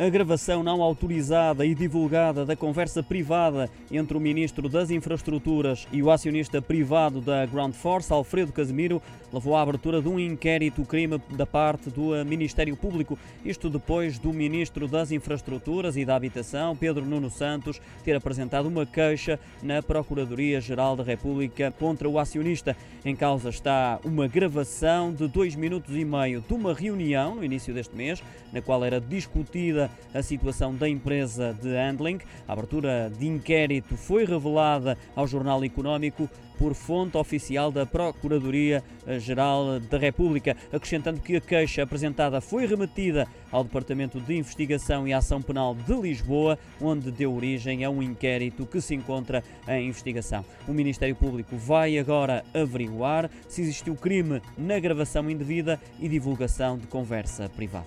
A gravação não autorizada e divulgada da conversa privada entre o Ministro das Infraestruturas e o acionista privado da Ground Force, Alfredo Casemiro, levou à abertura de um inquérito crime da parte do Ministério Público. Isto depois do Ministro das Infraestruturas e da Habitação, Pedro Nuno Santos, ter apresentado uma queixa na Procuradoria-Geral da República contra o acionista. Em causa está uma gravação de dois minutos e meio de uma reunião no início deste mês, na qual era discutida a situação da empresa de handling. A abertura de inquérito foi revelada ao Jornal Económico por fonte oficial da Procuradoria-Geral da República, acrescentando que a queixa apresentada foi remetida ao Departamento de Investigação e Ação Penal de Lisboa, onde deu origem a um inquérito que se encontra em investigação. O Ministério Público vai agora averiguar se existiu crime na gravação indevida e divulgação de conversa privada.